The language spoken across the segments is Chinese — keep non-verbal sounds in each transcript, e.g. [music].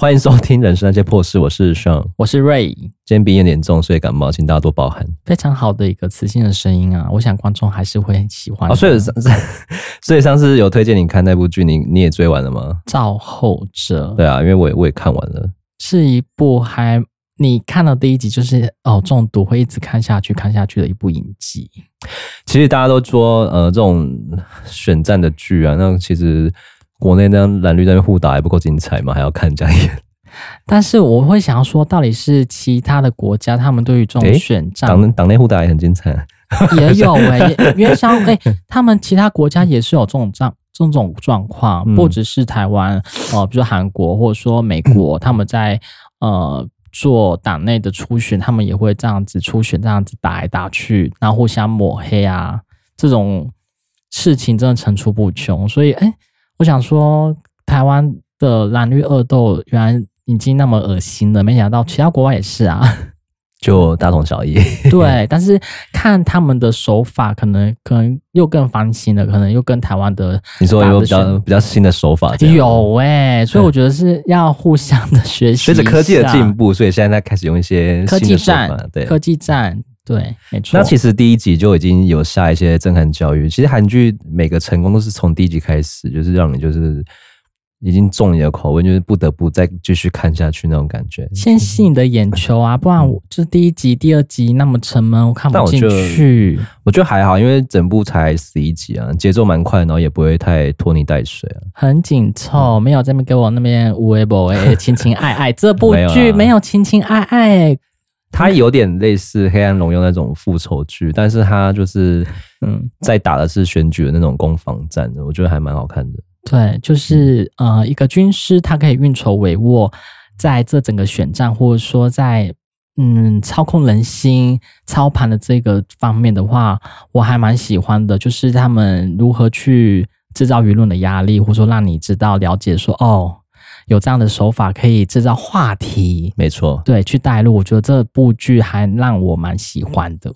欢迎收听《人生那些破事》，我是 Sean，我是 Ray。今天鼻炎有点重，所以感冒，请大家多包涵。非常好的一个磁性的声音啊，我想观众还是会很喜欢。哦，所以上次，[laughs] 所以上次有推荐你看那部剧，你你也追完了吗？造后者。对啊，因为我也我也看完了，是一部还你看到第一集就是哦中毒，会一直看下去看下去的一部影集。其实大家都说，呃，这种选战的剧啊，那其实。国内那蓝绿在那互打还不够精彩吗？还要看人家演。但是我会想要说，到底是其他的国家，他们对于这种选战，党党内互打也很精彩，[laughs] 也有哎、欸，因为像哎，他们其他国家也是有这种状这种状况，不只是台湾哦、呃，比如说韩国或者说美国，[coughs] 他们在呃做党内的初选，他们也会这样子初选，这样子打来打去，然后互相抹黑啊，这种事情真的层出不穷，所以哎。欸我想说，台湾的蓝绿恶斗原来已经那么恶心了，没想到其他国外也是啊，就大同小异。[laughs] 对，[laughs] 但是看他们的手法，可能可能又更翻新了，可能又跟台湾的你说有比较比较新的手法，有哎、欸，所以我觉得是要互相的学习。随着科技的进步，所以现在在开始用一些科技战，对科技战。对，没错。那其实第一集就已经有下一些震撼教育。其实韩剧每个成功都是从第一集开始，就是让你就是已经中你的口味，就是不得不再继续看下去那种感觉。先吸你的眼球啊，不然我就是第一集、第二集那么沉闷，我看不进去。我觉得还好，因为整部才十一集啊，节奏蛮快，然后也不会太拖泥带水啊。很紧凑，没有这边给我那边无微博哎，[laughs] 情情爱爱。这部剧没有情情爱爱。它有点类似《黑暗荣耀》那种复仇剧，但是它就是嗯，在打的是选举的那种攻防战的，我觉得还蛮好看的。对，就是呃，一个军师他可以运筹帷幄，在这整个选战，或者说在嗯操控人心、操盘的这个方面的话，我还蛮喜欢的。就是他们如何去制造舆论的压力，或者说让你知道了解说哦。有这样的手法可以制造话题，没错，对，去带入，我觉得这部剧还让我蛮喜欢的。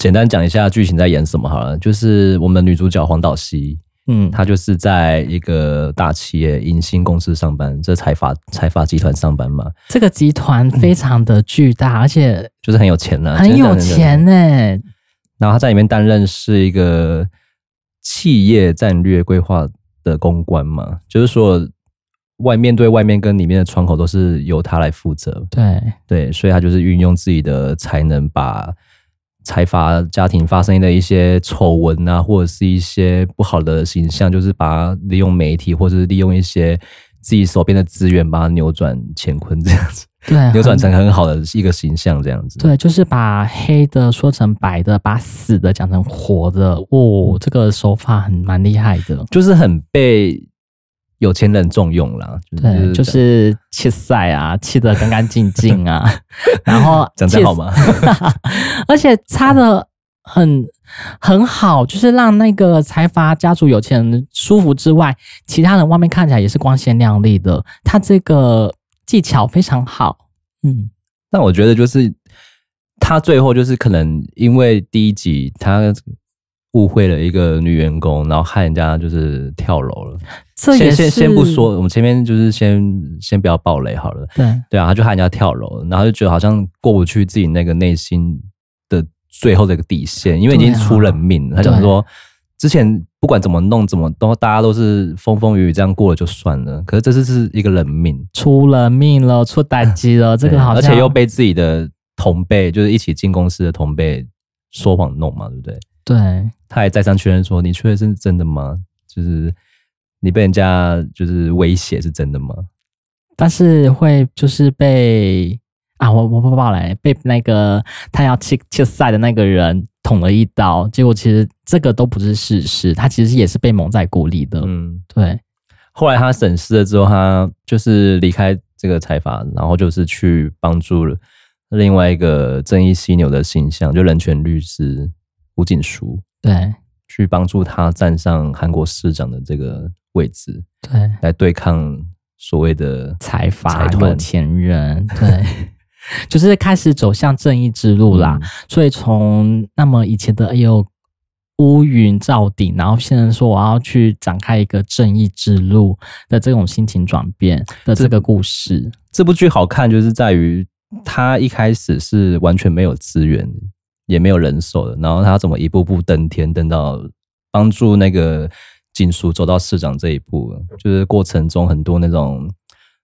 简单讲一下剧情在演什么好了，就是我们的女主角黄岛希，嗯，她就是在一个大企业银星公司上班，这财阀财阀集团上班嘛。这个集团非常的巨大，嗯、而且就是很有钱呢，很有钱呢。然后她在里面担任是一个企业战略规划的公关嘛，就是说。外面对外面跟里面的窗口都是由他来负责，对对，所以他就是运用自己的才能，把财阀家庭发生的一些丑闻啊，或者是一些不好的形象，就是把它利用媒体或者是利用一些自己手边的资源，把它扭转乾坤这样子，对，[laughs] 扭转成很好的一个形象这样子。对，就是把黑的说成白的，把死的讲成活的，哦，这个手法很蛮厉害的，就是很被。有钱人重用啦，就是、对，就是气赛啊，[laughs] 切得干干净净啊，[laughs] 然后讲得好吗？[laughs] 而且擦的很很好，就是让那个财阀家族有钱人舒服之外，其他人外面看起来也是光鲜亮丽的。他这个技巧非常好，嗯。那我觉得就是他最后就是可能因为第一集他。误会了一个女员工，然后害人家就是跳楼了。这也先先先不说，我们前面就是先先不要爆雷好了。对对啊，他就害人家跳楼，然后就觉得好像过不去自己那个内心的最后的一个底线，因为已经出人命了。啊、他就说，之前不管怎么弄，怎么都大家都是风风雨雨这样过了就算了，可是这次是一个人命，出人命了，出打击了，这个好像，而且又被自己的同辈，就是一起进公司的同辈说谎弄嘛，对不对？对，他还再三确认说：“你确认是真的吗？就是你被人家就是威胁是真的吗？”但是会就是被啊，我我不报来被那个他要切切赛的那个人捅了一刀，结果其实这个都不是事实，他其实也是被蒙在鼓里的。嗯，对。后来他审视了之后，他就是离开这个财阀，然后就是去帮助了另外一个正义犀牛的形象，就人权律师。吴景书对，去帮助他站上韩国市长的这个位置，对，来对抗所谓的财阀有钱人，[laughs] 对，就是开始走向正义之路啦。嗯、所以从那么以前的哎呦乌云罩顶，然后现在说我要去展开一个正义之路的这种心情转变的这个故事。这，这部剧好看，就是在于他一开始是完全没有资源，也没有人手的，然后他怎么一步步登天，登到帮助那个警署走到市长这一步，就是过程中很多那种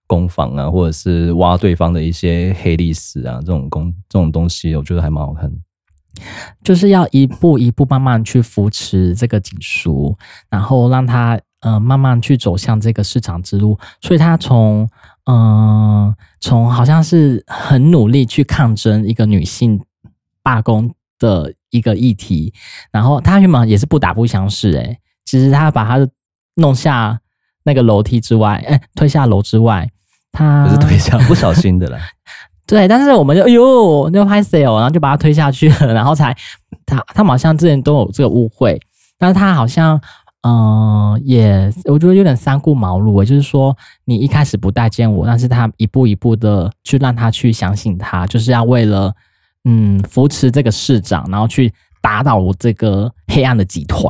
攻防啊，或者是挖对方的一些黑历史啊，这种攻这种东西，我觉得还蛮好看的。就是要一步一步慢慢去扶持这个警署，然后让他呃慢慢去走向这个市场之路。所以他从嗯从好像是很努力去抗争一个女性罢工的一个议题，然后他原本也是不打不相识诶，其实他把他弄下那个楼梯之外，哎推下楼之外，他不是推下不小心的啦。[laughs] 对，但是我们就哎呦，那个拍谢哦，然后就把他推下去了，然后才他他们好像之前都有这个误会，但是他好像嗯、呃、也我觉得有点三顾茅庐，就是说你一开始不待见我，但是他一步一步的去让他去相信他，就是要为了嗯扶持这个市长，然后去打倒我这个黑暗的集团。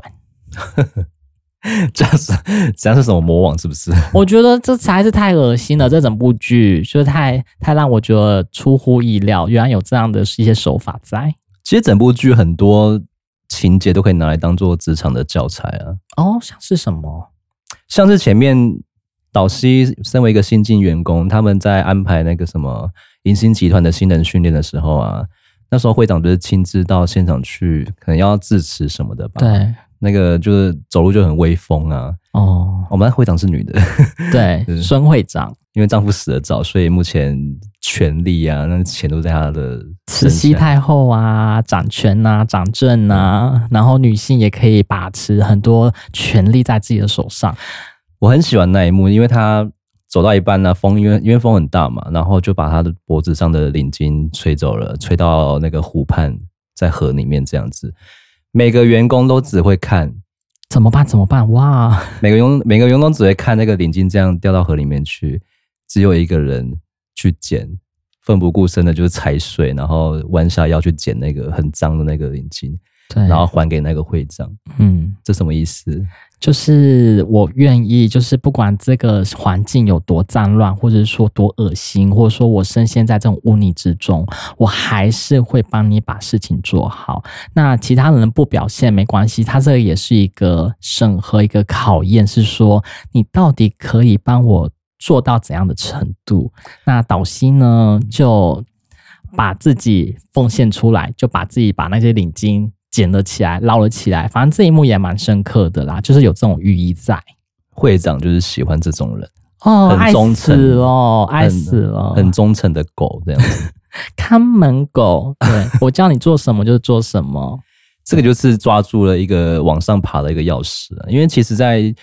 [laughs] 这样是这样是什么魔王？是不是？我觉得这才是太恶心了。这整部剧就是太太让我觉得出乎意料，原来有这样的一些手法在。其实整部剧很多情节都可以拿来当做职场的教材啊。哦，像是什么？像是前面导师身为一个新进员工，他们在安排那个什么银星集团的新人训练的时候啊，那时候会长就是亲自到现场去，可能要致辞什么的吧？对。那个就是走路就很威风啊！哦，我们会长是女的，对，[laughs] 孙会长，因为丈夫死的早，所以目前权力啊，那钱都在她的慈禧太后啊，掌权啊，掌政啊，嗯、然后女性也可以把持很多权力在自己的手上。我很喜欢那一幕，因为她走到一半呢、啊，风因为因为风很大嘛，然后就把他的脖子上的领巾吹走了，吹到那个湖畔，在河里面这样子。每个员工都只会看，怎么办？怎么办？哇！每个员每个员工只会看那个领巾这样掉到河里面去，只有一个人去捡，奋不顾身的就是踩水，然后弯下腰去捡那个很脏的那个领巾，对，然后还给那个会长。嗯，这什么意思？就是我愿意，就是不管这个环境有多脏乱，或者说多恶心，或者说我深陷在这种污泥之中，我还是会帮你把事情做好。那其他人不表现没关系，他这个也是一个审核，一个考验，是说你到底可以帮我做到怎样的程度。那导西呢，就把自己奉献出来，就把自己把那些领巾。捡了起来，捞了起来，反正这一幕也蛮深刻的啦，就是有这种寓意在。会长就是喜欢这种人哦，很忠诚哦，爱死了，很忠诚的狗这样子，[laughs] 看门狗。对，我叫你做什么就做什么，[laughs] 这个就是抓住了一个往上爬的一个钥匙。因为其实，在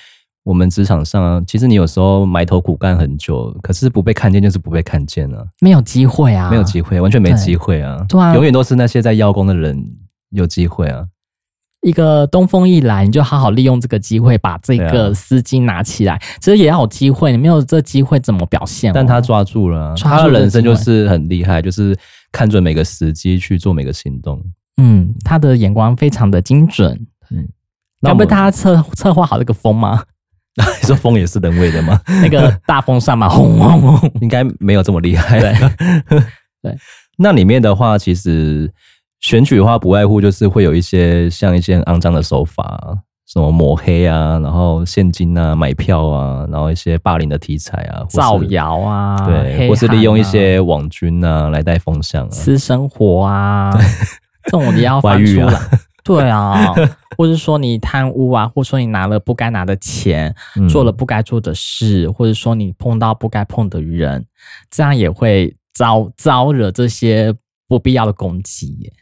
我们职场上啊，其实你有时候埋头苦干很久，可是不被看见就是不被看见了，没有机会啊，没有机会，完全没机会啊，对啊，永远都是那些在邀功的人。有机会啊！一个东风一来，你就好好利用这个机会，把这个丝巾拿起来。其实也要有机会，你没有这机会怎么表现哦？但他抓住了，他的人生就是很厉害，就是看准每个时机去做每个行动。嗯，他的眼光非常的精准。嗯，那不他策策划好这个风吗？[laughs] 你说风也是人为的吗？[laughs] 那个大风扇嘛，轰轰轰，应该没有这么厉害。对，[laughs] 对，那里面的话，其实。选举的话，不外乎就是会有一些像一些肮脏的手法，什么抹黑啊，然后现金啊，买票啊，然后一些霸凌的题材啊，造谣啊，对，啊、或是利用一些网军啊来带风向啊，私生活啊，[laughs] 这种也要翻出来，啊。对啊，或者说你贪污啊，或者说你拿了不该拿的钱，做了不该做的事，嗯、或者说你碰到不该碰的人，这样也会招招惹这些不必要的攻击耶。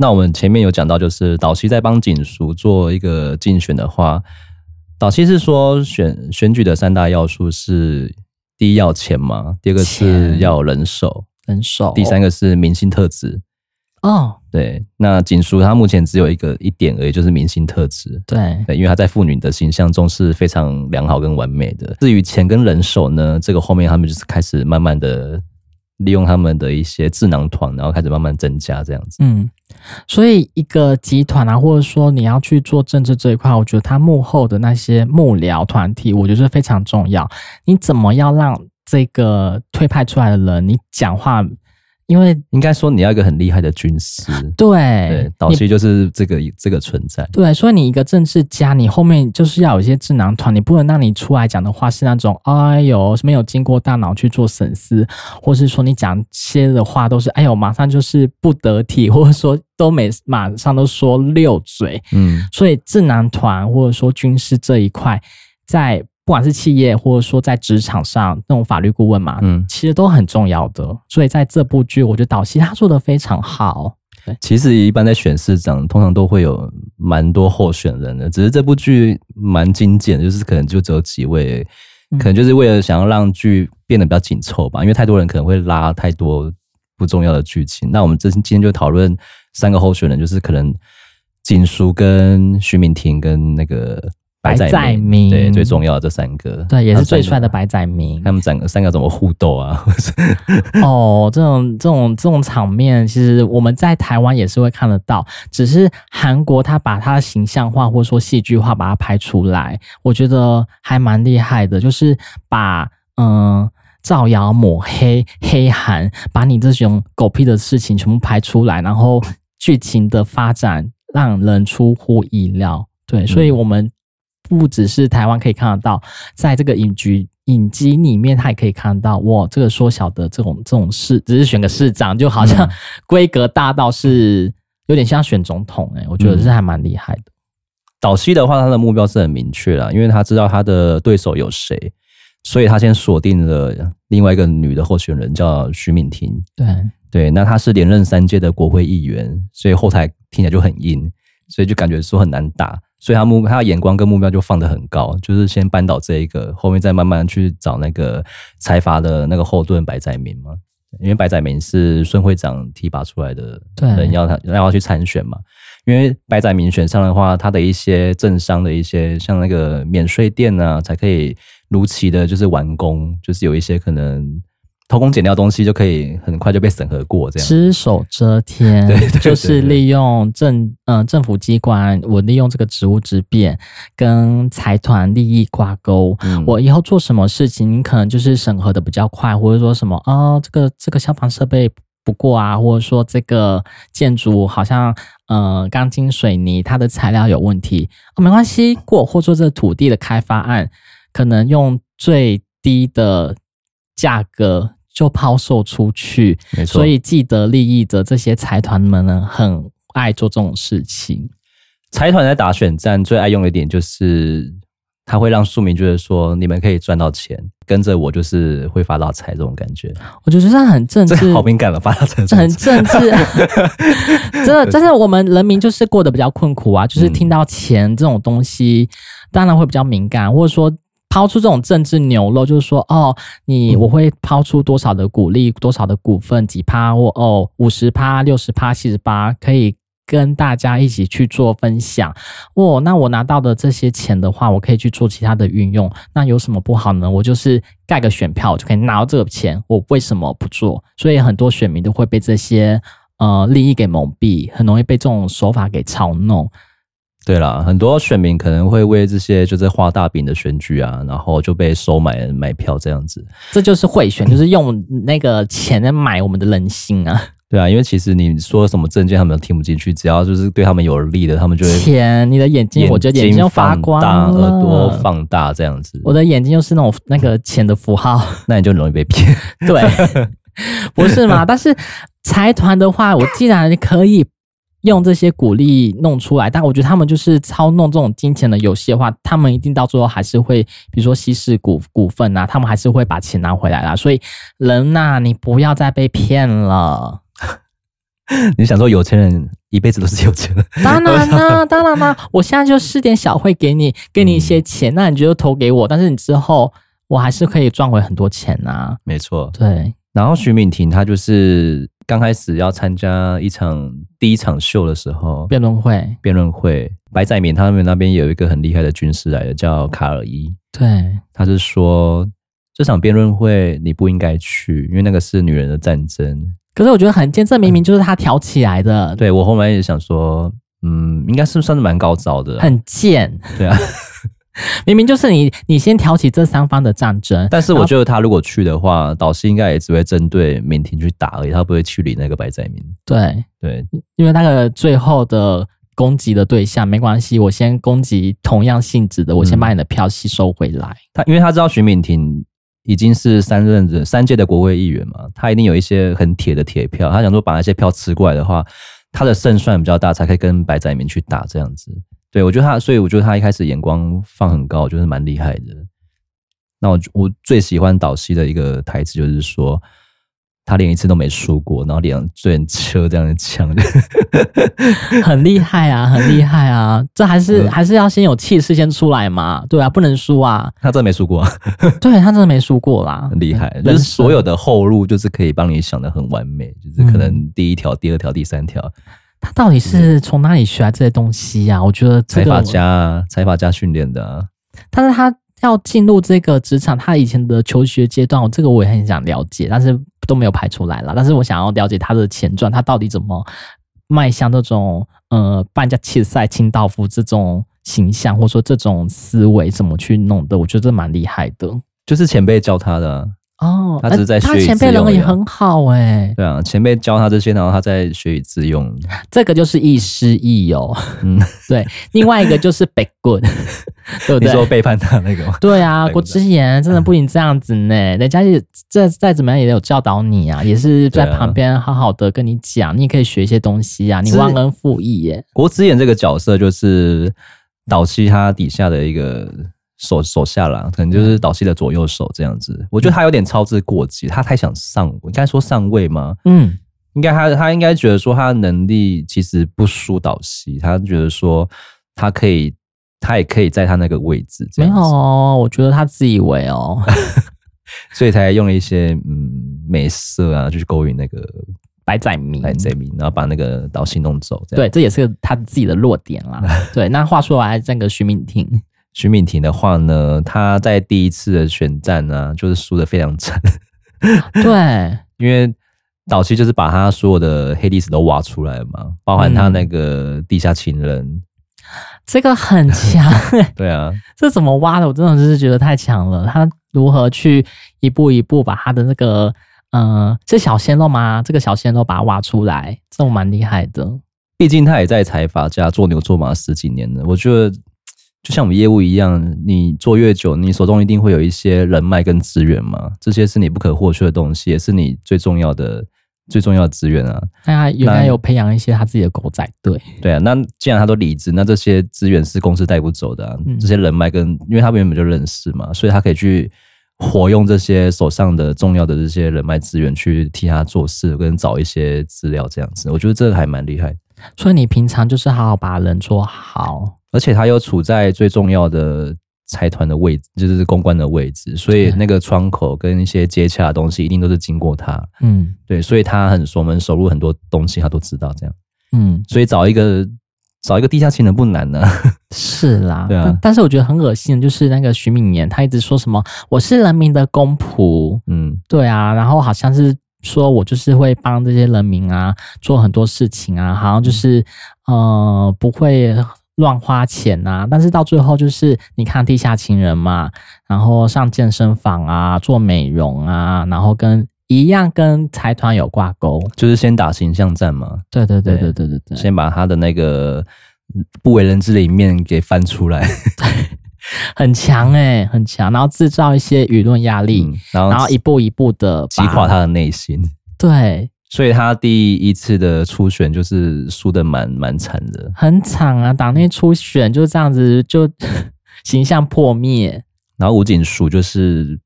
那我们前面有讲到，就是导西在帮警署做一个竞选的话，导西是说选选举的三大要素是：第一要钱嘛，第二个是要人手，人手，第三个是明星特质。哦，对，那警署它目前只有一个一点而已，就是明星特质。对，对，因为他在妇女的形象中是非常良好跟完美的。至于钱跟人手呢，这个后面他们就是开始慢慢的利用他们的一些智囊团，然后开始慢慢增加这样子。嗯。所以一个集团啊，或者说你要去做政治这一块，我觉得他幕后的那些幕僚团体，我觉得非常重要。你怎么要让这个推派出来的人，你讲话？因为应该说你要一个很厉害的军师，对，对，导师就是这个这个存在，对，所以你一个政治家，你后面就是要有一些智囊团，你不能让你出来讲的话是那种哎呦没有经过大脑去做审思，或是说你讲些的话都是哎呦马上就是不得体，或者说都没马上都说溜嘴，嗯，所以智囊团或者说军师这一块在。不管是企业，或者说在职场上那种法律顾问嘛，嗯，其实都很重要的。所以在这部剧，我觉得导戏他做的非常好。其实一般在选市长，通常都会有蛮多候选人的，只是这部剧蛮精简，就是可能就只有几位，可能就是为了想要让剧变得比较紧凑吧，因为太多人可能会拉太多不重要的剧情。那我们这今天就讨论三个候选人，就是可能锦书跟徐敏婷跟那个。白载明，对，最重要的这三个，对，也是最帅的白载明。他们三个三个怎么互斗啊？[laughs] 哦，这种这种这种场面，其实我们在台湾也是会看得到，只是韩国他把他的形象化或者说戏剧化把它拍出来，我觉得还蛮厉害的。就是把嗯造谣抹黑黑韩，把你这种狗屁的事情全部拍出来，然后剧情的发展让人出乎意料。对，所以我们。不只是台湾可以看得到，在这个影局影集里面，他也可以看得到。哇，这个缩小的这种这种市，只是选个市长，就好像规格大到是有点像选总统哎、欸，我觉得是还蛮厉害的。早期的话，他的目标是很明确了，因为他知道他的对手有谁，所以他先锁定了另外一个女的候选人，叫徐敏婷。对对，那她是连任三届的国会议员，所以后台听起来就很硬，所以就感觉说很难打。所以他目他的眼光跟目标就放得很高，就是先扳倒这一个，后面再慢慢去找那个财阀的那个后盾白载明嘛。因为白载明是孙会长提拔出来的人，要他要他去参选嘛。因为白载明选上的话，他的一些政商的一些像那个免税店啊，才可以如期的就是完工，就是有一些可能。偷工减料东西就可以很快就被审核过，这样。只手遮天，[laughs] 对，就是利用政嗯、呃、政府机关，我利用这个职务之便跟财团利益挂钩，嗯，我以后做什么事情，你可能就是审核的比较快，或者说什么啊、哦，这个这个消防设备不过啊，或者说这个建筑好像呃钢筋水泥它的材料有问题，哦，没关系过，或者说这个土地的开发案可能用最低的价格。就抛售出去，没错。所以既得利益的这些财团们呢，很爱做这种事情。财团在打选战最爱用的一点就是，他会让庶民觉得说，你们可以赚到钱，跟着我就是会发大财这种感觉。我觉得这很政治，好敏感了，发大财，很政治。[laughs] 真的，真的，我们人民就是过得比较困苦啊，就是听到钱这种东西，当然会比较敏感，或者说。抛出这种政治牛肉，就是说，哦，你我会抛出多少的股利，多少的股份，几趴或哦五十趴、六十趴、七十八，可以跟大家一起去做分享。哦，那我拿到的这些钱的话，我可以去做其他的运用。那有什么不好呢？我就是盖个选票就可以拿到这个钱，我为什么不做？所以很多选民都会被这些呃利益给蒙蔽，很容易被这种手法给操弄。对啦，很多选民可能会为这些就是画大饼的选举啊，然后就被收买买票这样子。这就是贿选，[laughs] 就是用那个钱来买我们的人心啊。对啊，因为其实你说什么证件，他们都听不进去，只要就是对他们有利的，他们就会钱。你的眼睛，我觉得眼睛发光，耳朵放大这样子。我的眼睛又是那种那个钱的符号，[laughs] 那你就容易被骗。[laughs] 对，不是嘛？但是财团的话，我既然可以。用这些鼓励弄出来，但我觉得他们就是操弄这种金钱的游戏的话，他们一定到最后还是会，比如说稀释股股份啊，他们还是会把钱拿回来啦。所以人呐、啊，你不要再被骗了。你想说有钱人一辈子都是有钱人？当然啦，当然啦，我现在就施点小惠给你，给你一些钱，嗯、那你就投给我，但是你之后我还是可以赚回很多钱呐、啊。没错，对。然后徐敏婷她就是。刚开始要参加一场第一场秀的时候，辩论会，辩论会，白载明他们那边有一个很厉害的军师来的，叫卡尔伊。对，他是说这场辩论会你不应该去，因为那个是女人的战争，可是我觉得很贱，这明明就是他挑起来的。对，我后来也想说，嗯，应该是算是蛮高招的，很贱。对啊，[laughs] 明明就是你，你先挑起这三方的战争。但是我觉得他如果去的话，导师应该也只会针对敏婷去打而已，他不会去理那个白载明。对对，因为那个最后的攻击的对象没关系，我先攻击同样性质的，我先把你的票吸收回来。他因为他知道徐敏婷。已经是三任的三届的国会议员嘛，他一定有一些很铁的铁票。他想说把那些票吃过来的话，他的胜算比较大，才可以跟白载明去打这样子。对，我觉得他，所以我觉得他一开始眼光放很高，就是蛮厉害的。那我我最喜欢岛西的一个台词就是说。他连一次都没输过，然后连最车这样的枪的，很厉害啊，很厉害啊！这还是、嗯、还是要先有气势先出来嘛，对啊，不能输啊。他真的没输过，对他真的没输过啦，[laughs] 很厉害。就是所有的后路，就是可以帮你想的很完美，就是可能第一条、第二条、第三条。他到底是从哪里学来这些东西呀、啊？我觉得财阀家，财阀家训练的、啊。但是他。要进入这个职场，他以前的求学阶段，我这个我也很想了解，但是都没有排出来了。但是我想要了解他的前传，他到底怎么迈向这种呃，半家切菜清道夫这种形象，或者说这种思维怎么去弄的？我觉得这蛮厉害的，就是前辈教他的。哦，他只是在学以致用。他前辈人也很好哎、欸。对啊，前辈教他这些，然后他在学以致用。这个就是亦师亦友。嗯，[laughs] 对。另外一个就是北棍，[laughs] 对不对？你说背叛他那个吗？对啊，郭之言真的不行这样子呢。人家也再再怎么样也有教导你啊，也是在旁边好好的跟你讲，你也可以学一些东西啊。你忘恩负义耶。郭之言这个角色就是早期他底下的一个。手手下啦，可能就是导戏的左右手这样子。嗯、我觉得他有点操之过急，他太想上，应该说上位吗？嗯，应该他他应该觉得说他的能力其实不输导戏，他觉得说他可以，他也可以在他那个位置。没有，我觉得他自以为哦，[laughs] 所以才用了一些嗯美色啊，就去勾引那个白载明，白载明，然后把那个导戏弄走。对，这也是他自己的弱点啦。[laughs] 对，那话说来，这个徐敏婷。徐敏婷的话呢，她在第一次的选战呢、啊，就是输的非常惨。对，因为早期就是把她所有的黑历史都挖出来了嘛，包含她那个地下情人，嗯、这个很强、[laughs] 欸。对啊，这怎么挖的？我真的是觉得太强了。她如何去一步一步把她的那个，嗯、呃，是小鲜肉吗？这个小鲜肉把它挖出来，这种蛮厉害的。毕竟他也在财阀家做牛做马十几年了，我觉得。就像我们业务一样，你做越久，你手中一定会有一些人脉跟资源嘛，这些是你不可或缺的东西，也是你最重要的、最重要的资源啊。他原来有培养一些他自己的狗仔队。对啊，那既然他都离职，那这些资源是公司带不走的啊。嗯、这些人脉跟，因为他们原本就认识嘛，所以他可以去活用这些手上的重要的这些人脉资源去替他做事，跟找一些资料这样子。我觉得这个还蛮厉害。所以你平常就是好好把人做好。而且他又处在最重要的财团的位置，就是公关的位置，所以那个窗口跟一些接洽的东西，一定都是经过他。嗯，对，所以他很熟门熟路，很多东西他都知道。这样，嗯，所以找一个找一个地下情人不难呢、啊。是啦，[laughs] 对啊但。是我觉得很恶心的就是那个徐敏年，他一直说什么我是人民的公仆。嗯，对啊，然后好像是说我就是会帮这些人民啊做很多事情啊，好像就是、嗯、呃不会。乱花钱呐、啊，但是到最后就是你看地下情人嘛，然后上健身房啊，做美容啊，然后跟一样跟财团有挂钩，就是先打形象战嘛。对对对对对对对，先把他的那个不为人知的一面给翻出来，[laughs] 很强哎、欸，很强，然后制造一些舆论压力，嗯、然后然后一步一步的击垮他的内心。[laughs] 对。所以他第一次的初选就是输的蛮蛮惨的，很惨啊！党内初选就这样子就 [laughs] 形象破灭，然后吴景书就是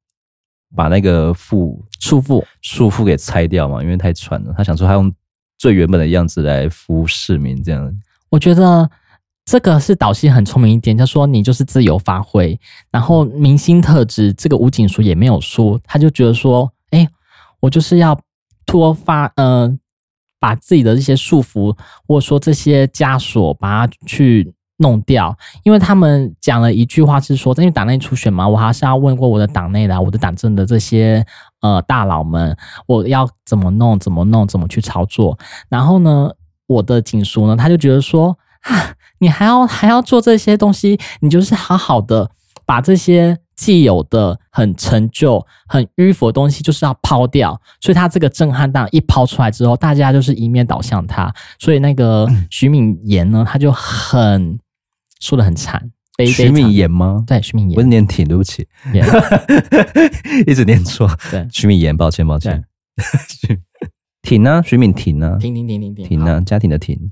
把那个副束缚束缚给拆掉嘛，因为太喘了。他想说他用最原本的样子来服务市民，这样。我觉得这个是岛西很聪明一点，他说你就是自由发挥，然后明星特质这个吴景书也没有说，他就觉得说，哎、我就是要。脱发，嗯、呃，把自己的这些束缚，或者说这些枷锁，把它去弄掉，因为他们讲了一句话是说，因为党内初选嘛，我还是要问过我的党内的、我的党政的这些呃大佬们，我要怎么弄，怎么弄，怎么去操作。然后呢，我的警署呢，他就觉得说，啊，你还要还要做这些东西，你就是好好的把这些既有的很陈旧、很迂腐的东西，就是要抛掉。所以他这个震撼弹一抛出来之后，大家就是一面倒向他。所以那个徐敏妍呢，他就很。说的很惨，徐敏妍吗？对，徐敏妍，不是念挺，对不起，[laughs] 一直念错。对，徐敏妍，抱歉，抱歉。挺 [laughs] 呢？徐敏婷呢？婷婷婷，婷呢？家庭的婷。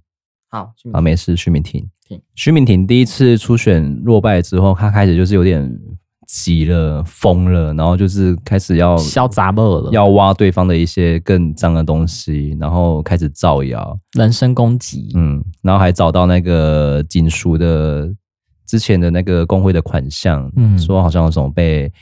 好，好，没事。徐敏婷，徐敏婷第一次初选落败之后，她开始就是有点急了、疯了，然后就是开始要嚣杂了，要挖对方的一些更脏的东西，然后开始造谣、人身攻击，嗯，然后还找到那个警署的之前的那个工会的款项，嗯，说好像有什么被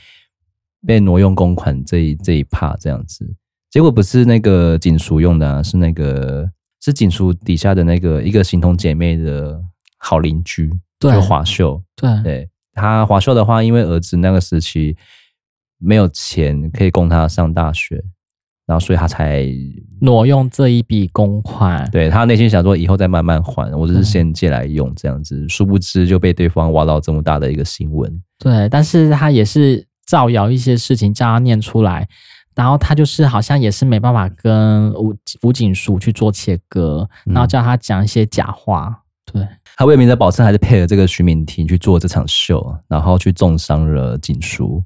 被挪用公款这一这一趴这样子，结果不是那个警署用的啊，是那个是警署底下的那个一个形同姐妹的好邻居，对，华秀，对对。他华秀的话，因为儿子那个时期没有钱可以供他上大学，然后所以他才挪用这一笔公款。对，他内心想说，以后再慢慢还，我只是先借来用这样子。殊不知就被对方挖到这么大的一个新闻。对，但是他也是造谣一些事情叫他念出来，然后他就是好像也是没办法跟吴吴景书去做切割，然后叫他讲一些假话。对。他为民的保证，还是配合这个徐敏婷去做这场秀，然后去重伤了景书，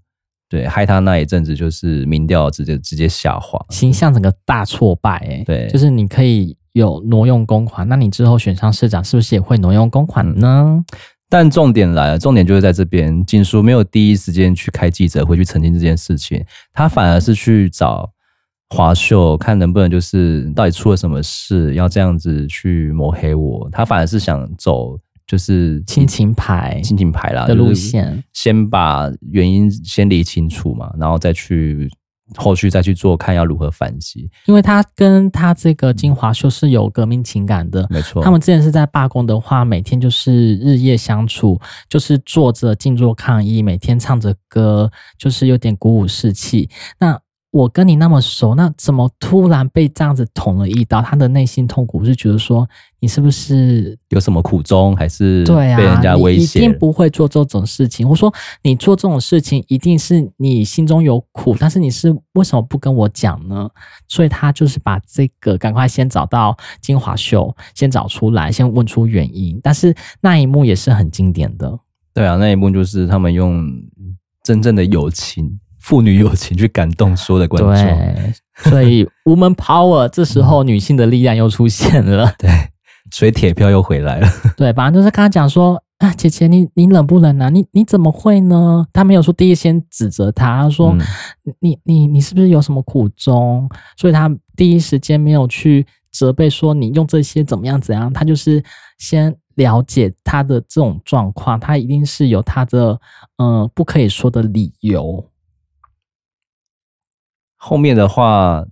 对，害他那一阵子就是民调直接直接下滑，形象整个大挫败、欸。哎，对，就是你可以有挪用公款，那你之后选上市长是不是也会挪用公款呢？嗯、但重点来了，重点就是在这边，锦书没有第一时间去开记者会去澄清这件事情，他反而是去找。华秀看能不能就是到底出了什么事，要这样子去抹黑我？他反而是想走就是亲情牌、亲情牌啦的路线，先把原因先理清楚嘛，然后再去后续再去做看要如何反击。因为他跟他这个金华秀是有革命情感的，没错。他们之前是在罢工的话，每天就是日夜相处，就是坐着静坐抗议，每天唱着歌，就是有点鼓舞士气。那我跟你那么熟，那怎么突然被这样子捅了一刀？他的内心痛苦是觉得说，你是不是有什么苦衷，还是对啊？被人家威胁？一定不会做这种事情。我说你做这种事情，一定是你心中有苦，但是你是为什么不跟我讲呢？所以他就是把这个赶快先找到金华秀，先找出来，先问出原因。但是那一幕也是很经典的。对啊，那一幕就是他们用真正的友情。父女友情去感动所有的观众，对，所以 woman power 这时候女性的力量又出现了，[laughs] 对，所以铁票又回来了，[laughs] 对，反正就是跟他讲说啊，姐姐你你冷不冷啊？你你怎么会呢？他没有说第一先指责他，他说、嗯、你你你是不是有什么苦衷？所以他第一时间没有去责备说你用这些怎么样怎样，他就是先了解他的这种状况，他一定是有他的嗯、呃、不可以说的理由。后面的话，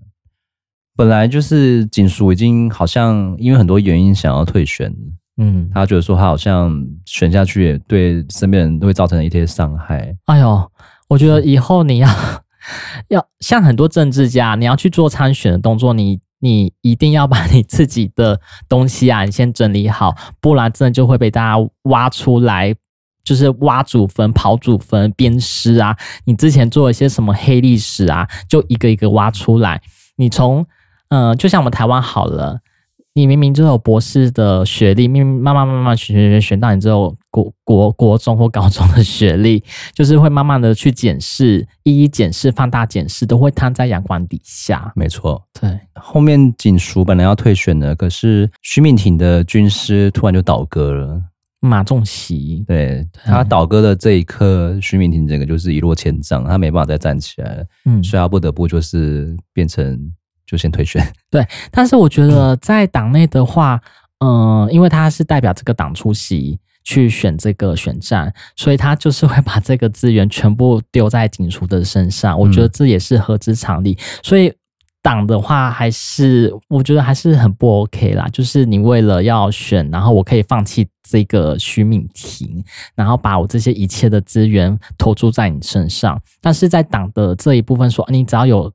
本来就是警署已经好像因为很多原因想要退选，嗯，他觉得说他好像选下去也对身边人都会造成一些伤害。哎呦，我觉得以后你要 [laughs] 要像很多政治家，你要去做参选的动作，你你一定要把你自己的东西啊，你先整理好，不然真的就会被大家挖出来。就是挖祖坟、刨祖坟、鞭尸啊！你之前做了一些什么黑历史啊？就一个一个挖出来。你从嗯、呃，就像我们台湾好了，你明明就有博士的学历，明明慢慢慢慢学学学学到你之后国国国中或高中的学历，就是会慢慢的去检视，一一检视、放大检视，都会摊在阳光底下。没错，对。后面警署本来要退选的，可是徐敏婷的军师突然就倒戈了。马仲锡，对，他倒戈的这一刻，徐敏婷整个就是一落千丈，他没办法再站起来了，嗯，所以他不得不就是变成就先退选。[laughs] 对，但是我觉得在党内的话，嗯、呃，因为他是代表这个党出席去选这个选战，所以他就是会把这个资源全部丢在警署的身上，我觉得这也是合之常理。所以党的话，还是我觉得还是很不 OK 啦。就是你为了要选，然后我可以放弃这个徐敏婷，然后把我这些一切的资源投注在你身上。但是在党的这一部分说，你只要有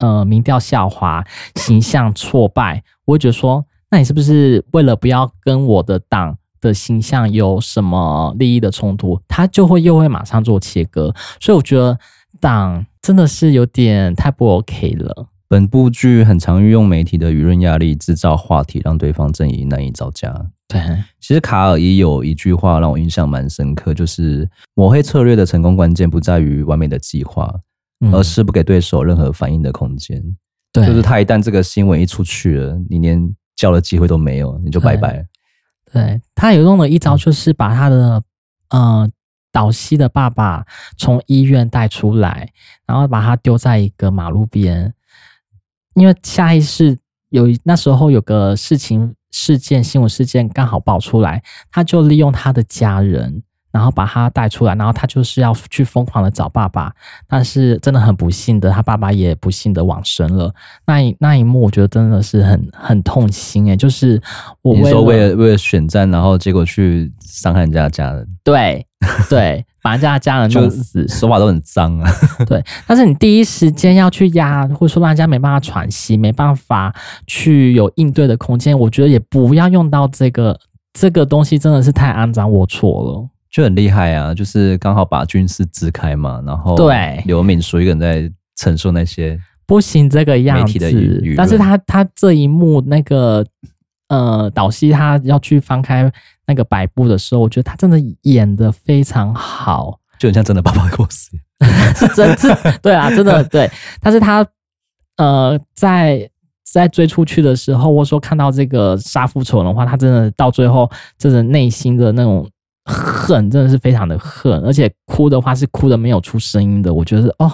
呃民调下滑、形象挫败，我会觉得说，那你是不是为了不要跟我的党的形象有什么利益的冲突，他就会又会马上做切割。所以我觉得党真的是有点太不 OK 了。本部剧很常运用媒体的舆论压力制造话题，让对方阵营难以招架。对，其实卡尔也有一句话让我印象蛮深刻，就是抹黑策略的成功关键不在于完美的计划，嗯、而是不给对手任何反应的空间。对，就是他一旦这个新闻一出去了，你连叫的机会都没有，你就拜拜了。对，对他有用的一招就是把他的呃导西的爸爸从医院带出来，然后把他丢在一个马路边。因为下意识有那时候有个事情事件新闻事件刚好爆出来，他就利用他的家人，然后把他带出来，然后他就是要去疯狂的找爸爸，但是真的很不幸的，他爸爸也不幸的往生了。那一那一幕，我觉得真的是很很痛心诶，就是我为了说为了为了选战，然后结果去伤害人家的家人，对对。把人家的家人弄死，手法都很脏啊。[laughs] 对，但是你第一时间要去压，或者说让人家没办法喘息，没办法去有应对的空间，我觉得也不要用到这个这个东西，真的是太肮脏龌龊了。就很厉害啊，就是刚好把军事支开嘛，然后对刘敏淑一个人在承受那些不行这个样子，但是他他这一幕那个呃导戏他要去翻开。那个白布的时候，我觉得他真的演的非常好，就很像真的爸爸的故事，是 [laughs] 真是，对啊，真的 [laughs] 对。但是他呃，在在追出去的时候，或者说看到这个杀父仇人的话，他真的到最后，真的内心的那种恨，真的是非常的恨，而且哭的话是哭的没有出声音的，我觉得哦，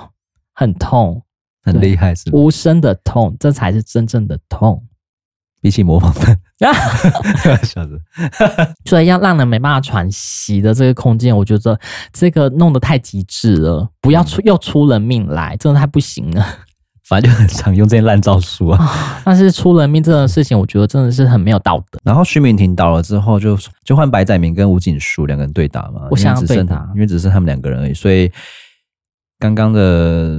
很痛，很厉害，是无声的痛，这才是真正的痛。比起模仿犯啊，[laughs] [laughs] 笑死！[laughs] 所以要让人没办法喘息的这个空间，我觉得这个弄得太极致了，不要出又出人命来，真的太不行了。反正就很常用这些烂招数啊。但是出人命这种事情，我觉得真的是很没有道德。然后徐敏婷倒了之后就，就就换白载明跟吴景书两个人对打嘛，我想对打，因为只剩他们两个人而已，所以刚刚的。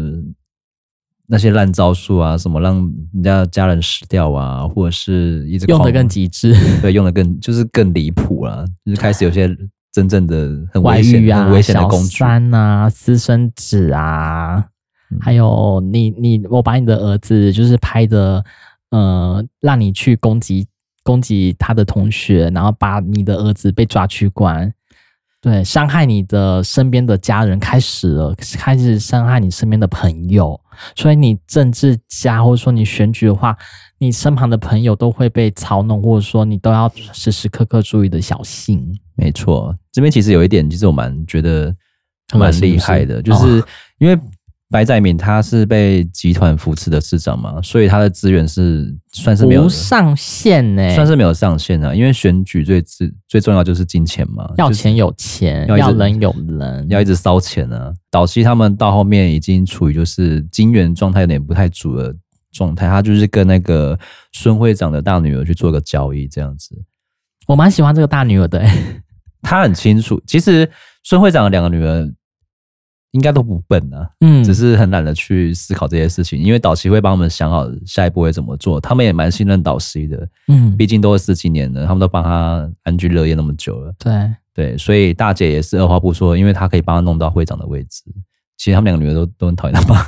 那些烂招数啊，什么让人家家人死掉啊，或者是一直用的更极致，[laughs] 对，用的更就是更离谱了，就是开始有些真正的很危险、啊、很危险的工具，小三啊、私生子啊，嗯、还有你你我把你的儿子就是拍的，呃，让你去攻击攻击他的同学，然后把你的儿子被抓去关。对，伤害你的身边的家人开始了，开始伤害你身边的朋友，所以你政治家或者说你选举的话，你身旁的朋友都会被操弄，或者说你都要时时刻刻注意的小心。没错，这边其实有一点，其实我蛮觉得蛮厉害的，就是因为。白载明他是被集团扶持的市长嘛，所以他的资源是算是没有上限呢，算是没有上限啊。因为选举最最最重要就是金钱嘛，要钱有钱，要人有人，要一直烧钱啊。导西他们到后面已经处于就是金元状态有点不太足的状态，他就是跟那个孙会长的大女儿去做个交易这样子。我蛮喜欢这个大女儿的，[laughs] 他很清楚，其实孙会长的两个女儿。应该都不笨啊，嗯，只是很懒得去思考这些事情，因为导师会帮我们想好下一步会怎么做，他们也蛮信任导师的，嗯，毕竟都是十几年了，他们都帮他安居乐业那么久了，对对，所以大姐也是二话不说，因为她可以帮他弄到会长的位置。其实他们两个女儿都都很讨厌他妈，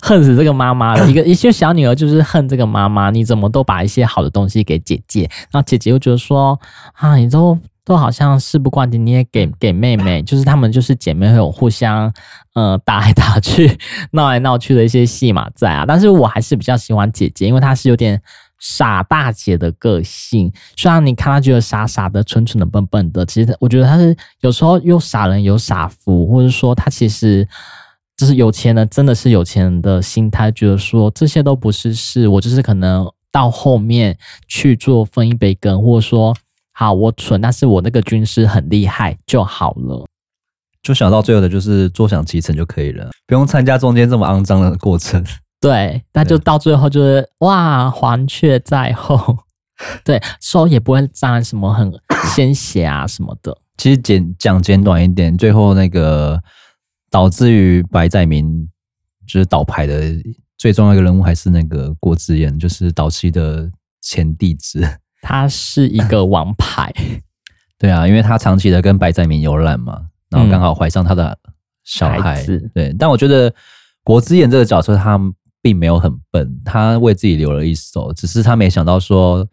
恨死这个妈妈了。一个一些小女儿就是恨这个妈妈，你怎么都把一些好的东西给姐姐，然后姐姐又觉得说啊，你都。都好像事不关己，你也给给妹妹，[laughs] 就是他们就是姐妹会有互相呃打来打去、闹来闹去的一些戏码在啊。但是我还是比较喜欢姐姐，因为她是有点傻大姐的个性。虽然你看她觉得傻傻的、蠢蠢的、笨笨的，其实我觉得她是有时候又傻人有傻福，或者说她其实就是有钱人，真的是有钱人的心态，觉得说这些都不是事，我就是可能到后面去做分一杯羹，或者说。好，我蠢，但是我那个军师很厉害就好了。就想到最后的就是坐享其成就可以了，不用参加中间这么肮脏的过程。对，那就到最后就是哇，黄雀在后，[laughs] 对，手也不会沾什么很鲜血啊什么的。其实简讲简短一点，最后那个导致于白在明就是倒牌的最重要一个人物，还是那个郭志彦，就是早期的前弟子。他是一个王牌，[laughs] 对啊，因为他长期的跟白载明游览嘛，然后刚好怀上他的小孩。嗯、对，但我觉得国之言这个角色他并没有很笨，他为自己留了一手，只是他没想到说。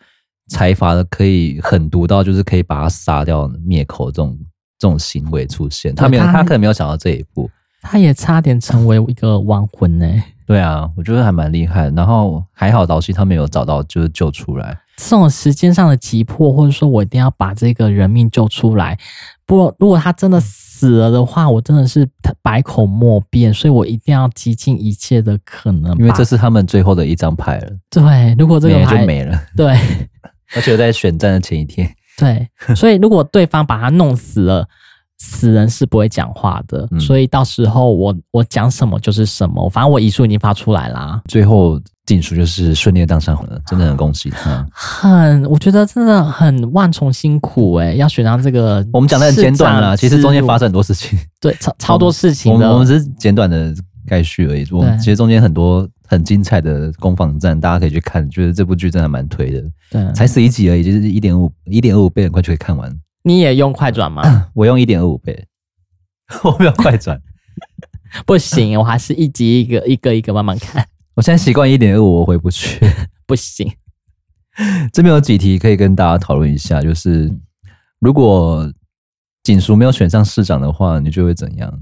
财阀的可以狠毒到，就是可以把他杀掉灭口这种这种行为出现，他没有，他可能没有想到这一步，他也差点成为一个亡魂呢。对啊，我觉得还蛮厉害。然后还好，岛崎他没有找到，就是救出来。这种时间上的急迫，或者说我一定要把这个人命救出来，不，如果他真的死了的话，我真的是百口莫辩。所以我一定要极尽一切的可能，因为这是他们最后的一张牌了。对，如果这个牌就没了，对。[laughs] 而且在选战的前一天，对，所以如果对方把他弄死了，死人是不会讲话的。嗯、所以到时候我我讲什么就是什么，反正我遗书已经发出来啦。最后禁书就是顺利的当上了，真的很恭喜他。很，我觉得真的很万重辛苦哎、欸，要选上这个。我们讲的很简短了，其实中间发生很多事情，对，超超多事情的。我们，我们只是简短的概叙而已。我们其实中间很多。很精彩的攻防战，大家可以去看。觉得这部剧真的蛮推的。对，才十一集而已，就是一点五一点二五倍，很快就可以看完。你也用快转吗？[coughs] 我用一点二五倍，[laughs] 我没有快转，[laughs] 不行，我还是一集一个一个一个慢慢看。[laughs] 我现在习惯一点二五，我回不去，不行。这边有几题可以跟大家讨论一下，就是如果锦淑没有选上市长的话，你就会怎样？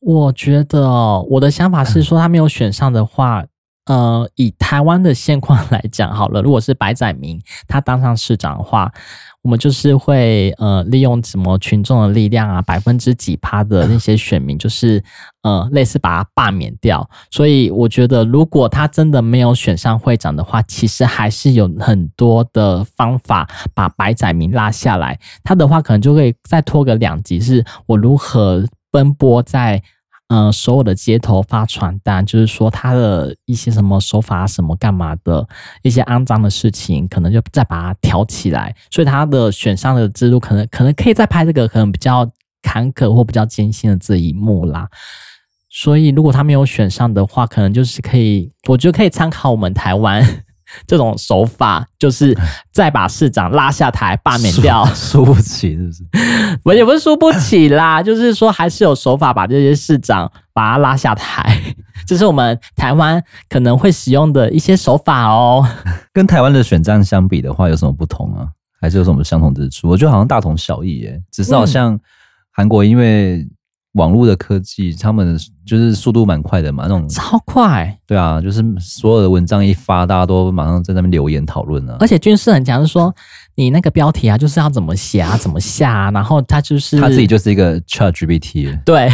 我觉得哦，我的想法是说，他没有选上的话，呃，以台湾的现况来讲，好了，如果是白载明他当上市长的话，我们就是会呃利用什么群众的力量啊，百分之几趴的那些选民，就是呃类似把他罢免掉。所以我觉得，如果他真的没有选上会长的话，其实还是有很多的方法把白载明拉下来。他的话可能就会再拖个两集，是我如何。奔波在呃所有的街头发传单，就是说他的一些什么手法什么干嘛的一些肮脏的事情，可能就再把它挑起来。所以他的选上的之路，可能可能可以再拍这个可能比较坎坷或比较艰辛的这一幕啦。所以如果他没有选上的话，可能就是可以，我觉得可以参考我们台湾。这种手法就是再把市长拉下台罢免掉，[laughs] 输不起是不是？[laughs] 我也不是输不起啦，就是说还是有手法把这些市长把他拉下台，这是我们台湾可能会使用的一些手法哦。跟台湾的选战相比的话，有什么不同啊？还是有什么相同之处？我觉得好像大同小异耶，只是好像韩国因为。网络的科技，他们就是速度蛮快的嘛，那种超快。对啊，就是所有的文章一发，大家都马上在那边留言讨论啊。而且军事很强，是说你那个标题啊，就是要怎么写啊，怎么下啊，然后他就是他自己就是一个 ChatGPT，对，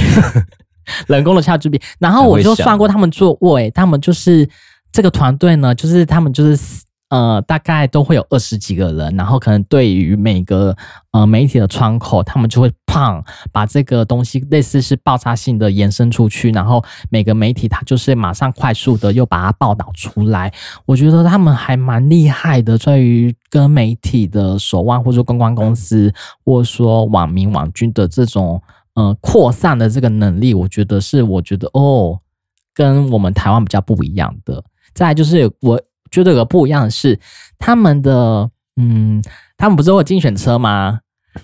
[laughs] 人工的 ChatGPT。然后我就算过他们做过，诶，他们就是这个团队呢，就是他们就是。呃，大概都会有二十几个人，然后可能对于每个呃媒体的窗口，他们就会砰把这个东西类似是爆炸性的延伸出去，然后每个媒体它就是马上快速的又把它报道出来。我觉得他们还蛮厉害的，在于跟媒体的手腕，或者说公关公司，或者说网民网军的这种呃扩散的这个能力，我觉得是我觉得哦，跟我们台湾比较不一样的。再就是我。觉得有个不一样的是，他们的嗯，他们不是会有竞选车吗？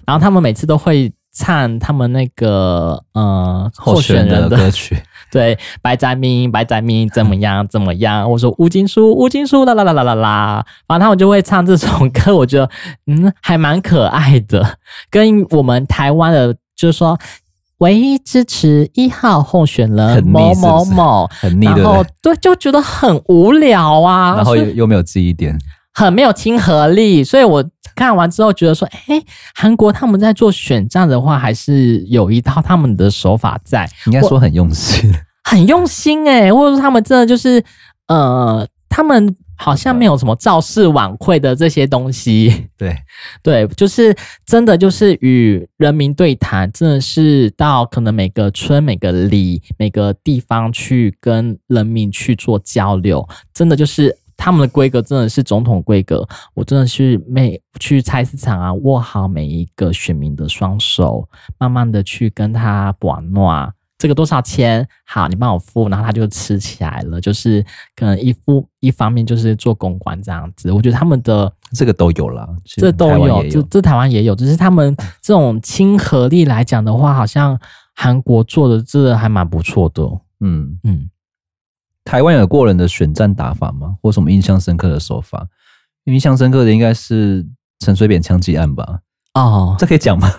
然后他们每次都会唱他们那个呃候选人的歌曲，[laughs] 对，白展明，白展明 [laughs] 怎么样怎么样？我说吴金书，吴金书啦啦啦啦啦啦，反正他们就会唱这种歌，我觉得嗯还蛮可爱的，跟我们台湾的，就是说。唯一支持一号候选人某某某，很腻，然后对，就觉得很无聊啊，然后又又没有记忆点，很没有亲和力。所以我看完之后觉得说，哎，韩国他们在做选战的话，还是有一套他们的手法在，应该说很用心，[laughs] 很用心哎、欸，或者说他们真的就是呃，他们好像没有什么造势晚会的这些东西。对 [laughs] 对，就是真的就是与人民对谈，真的是到可能每个村、每个里、每个地方去跟人民去做交流，真的就是。他们的规格真的是总统规格，我真的是每去菜市场啊，握好每一个选民的双手，慢慢的去跟他玩暖，这个多少钱？好，你帮我付，然后他就吃起来了。就是可能一付一方面就是做公关这样子，我觉得他们的这个都有了，这都有，这这台湾也有，只是他们这种亲和力来讲的话，好像韩国做的这个还蛮不错的。嗯嗯。台湾有过人的选战打法吗？或什么印象深刻的手法？印象深刻的应该是陈水扁枪击案吧？哦，这可以讲吗？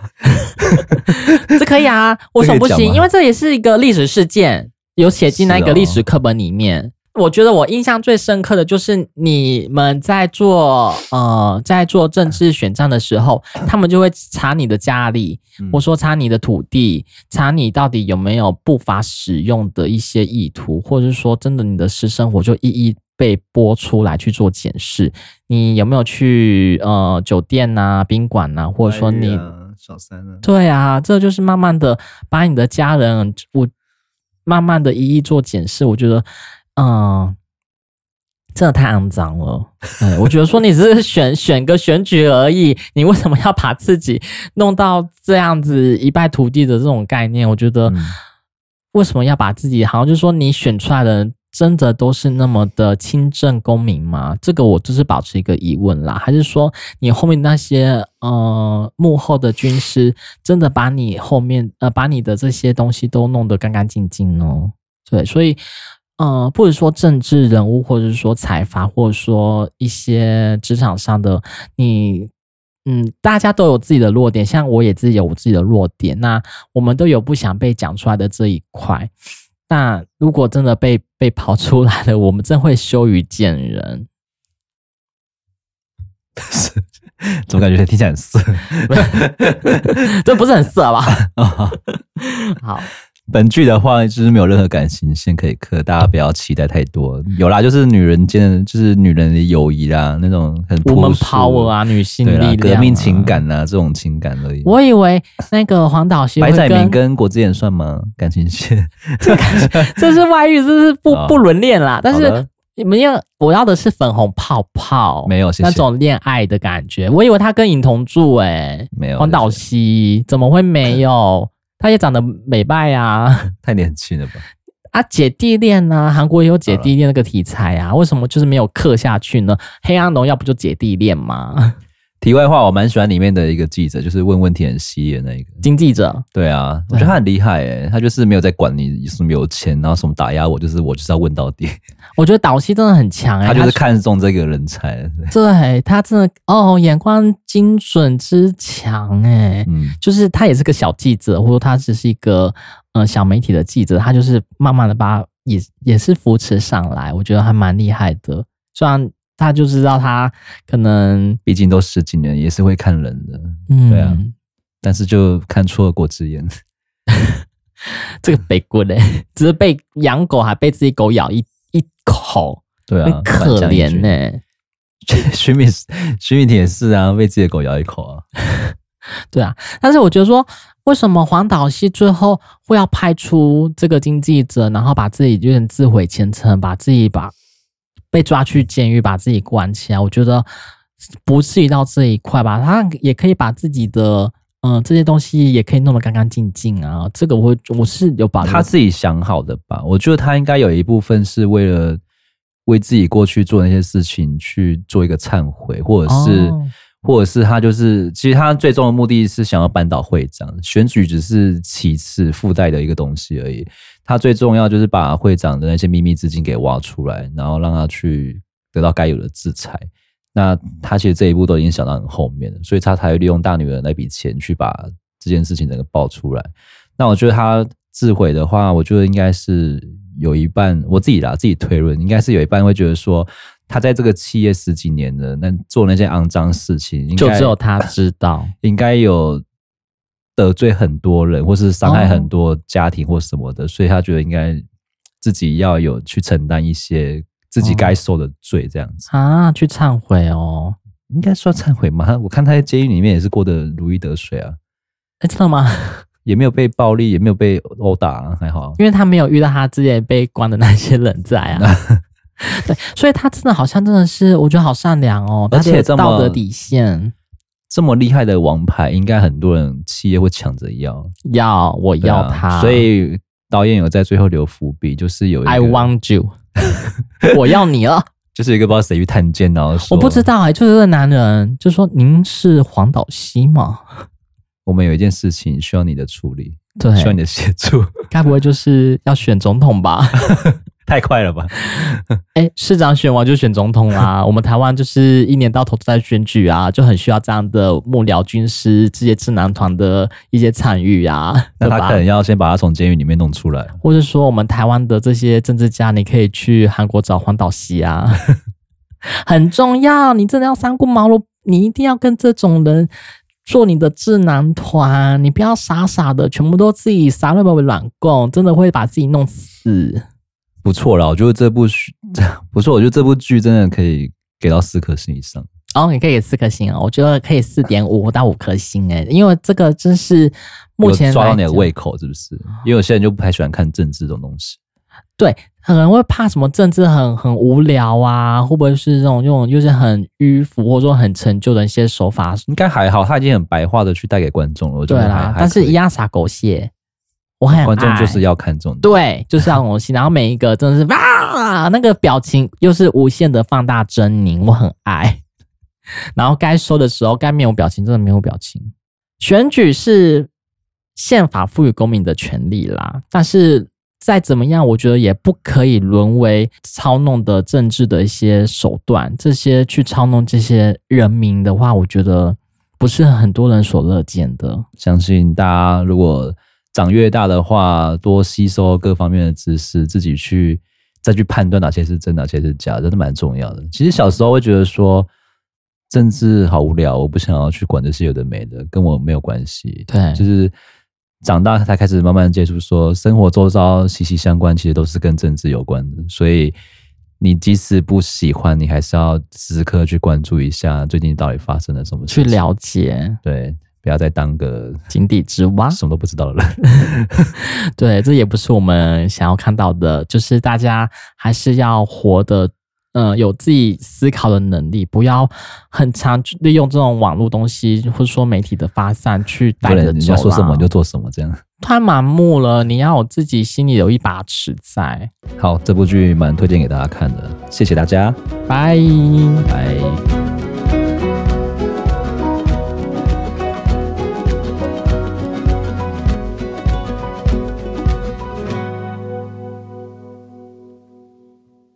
[laughs] 这可以啊，为什么不行？因为这也是一个历史事件，有写进那个历史课本里面。我觉得我印象最深刻的就是你们在做呃，在做政治选战的时候，他们就会查你的家里，或说查你的土地，查你到底有没有不法使用的一些意图，或者是说真的你的私生活就一一被播出来去做检视。你有没有去呃酒店呐、宾馆呐，或者说你小三啊？对啊，这就是慢慢的把你的家人，我慢慢的一一做检视，我觉得。嗯，真的太肮脏了。嗯，我觉得说你只是选 [laughs] 选个选举而已，你为什么要把自己弄到这样子一败涂地的这种概念？我觉得为什么要把自己好像就是说你选出来的人真的都是那么的清正公民吗？这个我就是保持一个疑问啦。还是说你后面那些呃幕后的军师真的把你后面呃把你的这些东西都弄得干干净净呢？对，所以。嗯、呃，不是说政治人物，或者是说财阀，或者说一些职场上的你，嗯，大家都有自己的弱点，像我也自己有我自己的弱点，那我们都有不想被讲出来的这一块。那如果真的被被跑出来了，我们真会羞于见人。是，总感觉听起来很色，[laughs] 这不是很色吧？[laughs] 好。本剧的话，就是没有任何感情线可以磕，大家不要期待太多。有啦，就是女人间的，就是女人的友谊啦，那种很 woman power 啊，女性力量、啊、革命情感啊，这种情感而已。我以为那个黄导戏白载明跟郭志妍算吗？感情线？这这是外遇，这是不 [laughs] 不伦恋啦。但是你们要我要的是粉红泡泡，没有那种恋爱的感觉。我以为他跟尹同柱诶、欸、没有黄导戏怎么会没有？他也长得美败呀，[laughs] 太年轻了吧？[laughs] 啊，姐弟恋呐、啊，韩国也有姐弟恋那个题材啊，为什么就是没有刻下去呢？黑暗荣耀不就姐弟恋吗？题外话，我蛮喜欢里面的一个记者，就是问问题很犀利的那一个金记者。对啊，我觉得他很厉害诶、欸，他就是没有在管你什么有钱，然后什么打压我，就是我就是要问到底。我觉得导戏真的很强诶、欸，他就是看中这个人才。对，他真的哦，眼光精准之强诶、欸，嗯，就是他也是个小记者，或者他只是一个呃小媒体的记者，他就是慢慢的把也也是扶持上来，我觉得还蛮厉害的，虽然。他就知道，他可能毕竟都十几年，也是会看人的，嗯，对啊。但是就看错了郭志妍，[laughs] 这个背锅嘞，只是被养狗，还被自己狗咬一一口，对啊，可怜呢。[laughs] 徐敏徐敏婷也是啊，被自己的狗咬一口啊，[laughs] 对啊。但是我觉得说，为什么黄导戏最后会要派出这个经纪者，然后把自己有点自毁前程，把自己把。被抓去监狱，把自己关起来，我觉得不至于到这一块吧。他也可以把自己的嗯、呃、这些东西也可以弄得干干净净啊。这个我我是有把他自己想好的吧。我觉得他应该有一部分是为了为自己过去做那些事情去做一个忏悔，或者是、哦、或者是他就是其实他最终的目的是想要扳倒会长，选举只是其次附带的一个东西而已。他最重要就是把会长的那些秘密资金给挖出来，然后让他去得到该有的制裁。那他其实这一步都已经想到很后面了，所以他才会利用大女儿那笔钱去把这件事情整个爆出来。那我觉得他自毁的话，我觉得应该是有一半我自己啦，自己推论，应该是有一半会觉得说，他在这个企业十几年的那做那些肮脏事情，应该就只有他知道，[laughs] 应该有。得罪很多人，或是伤害很多家庭或什么的，哦、所以他觉得应该自己要有去承担一些自己该受的罪这样子、哦、啊，去忏悔哦，应该算忏悔吗？我看他在监狱里面也是过得如鱼得水啊，哎，知道吗？[laughs] 也没有被暴力，也没有被殴打、啊，还好，因为他没有遇到他之前被关的那些人在啊。[laughs] [laughs] 对，所以他真的好像真的是，我觉得好善良哦，而且道德底线这么厉害的王牌，应该很多人企业会抢着要，要我要他，啊、所以导演有在最后留伏笔，就是有一个 I want you，[laughs] 我要你了，[laughs] 就是一个不知道谁去探监，然后我不知道哎、欸，就是这个男人就说，您是黄导熙吗？我们有一件事情需要你的处理，对，需要你的协助，该不会就是要选总统吧？[laughs] 太快了吧！[laughs] 哎、欸，市长选完就选总统啦。[laughs] 我们台湾就是一年到头都在选举啊，就很需要这样的幕僚、军师这些智囊团的一些参与啊。那他可能要先把他从监狱里面弄出来，或者说我们台湾的这些政治家，你可以去韩国找黄岛熙啊，很重要。你真的要三顾茅庐，你一定要跟这种人做你的智囊团，你不要傻傻的全部都自己撒那么软供，真的会把自己弄死。不错啦，我觉得这部剧 [laughs] 不错，我觉得这部剧真的可以给到四颗星以上。哦，你可以给四颗星啊，我觉得可以四点五到五颗星诶，因为这个真是目前抓到你的胃口，是不是？因为有些人就不太喜欢看政治这种东西。对，可能会怕什么政治很很无聊啊，会不会是这种用就是很迂腐或者说很陈旧的一些手法？应该还好，他已经很白话的去带给观众了。我觉得对啦，但是一样撒狗血。我很爱观众就是要看这种，对，就是要东西，然后每一个真的是哇，那个表情又是无限的放大狰狞，我很爱。[laughs] 然后该说的时候该没有表情，真的没有表情。选举是宪法赋予公民的权利啦，但是再怎么样，我觉得也不可以沦为操弄的政治的一些手段。这些去操弄这些人民的话，我觉得不是很多人所乐见的。相信大家如果。长越大的话，多吸收各方面的知识，自己去再去判断哪些是真，哪些是假，真的蛮重要的。其实小时候会觉得说政治好无聊，我不想要去管这些有的没的，跟我没有关系。对，就是长大才开始慢慢接触，说生活周遭息息相关，其实都是跟政治有关的。所以你即使不喜欢，你还是要时刻去关注一下最近到底发生了什么事，去了解。对。不要再当个井底之蛙，什么都不知道的人。[laughs] 对，这也不是我们想要看到的。就是大家还是要活得，呃，有自己思考的能力，不要很常利用这种网络东西，或者说媒体的发散去带着走。你要说什么你就做什么，这样太盲目了。你要有自己心里有一把尺在。好，这部剧蛮推荐给大家看的，谢谢大家，拜拜。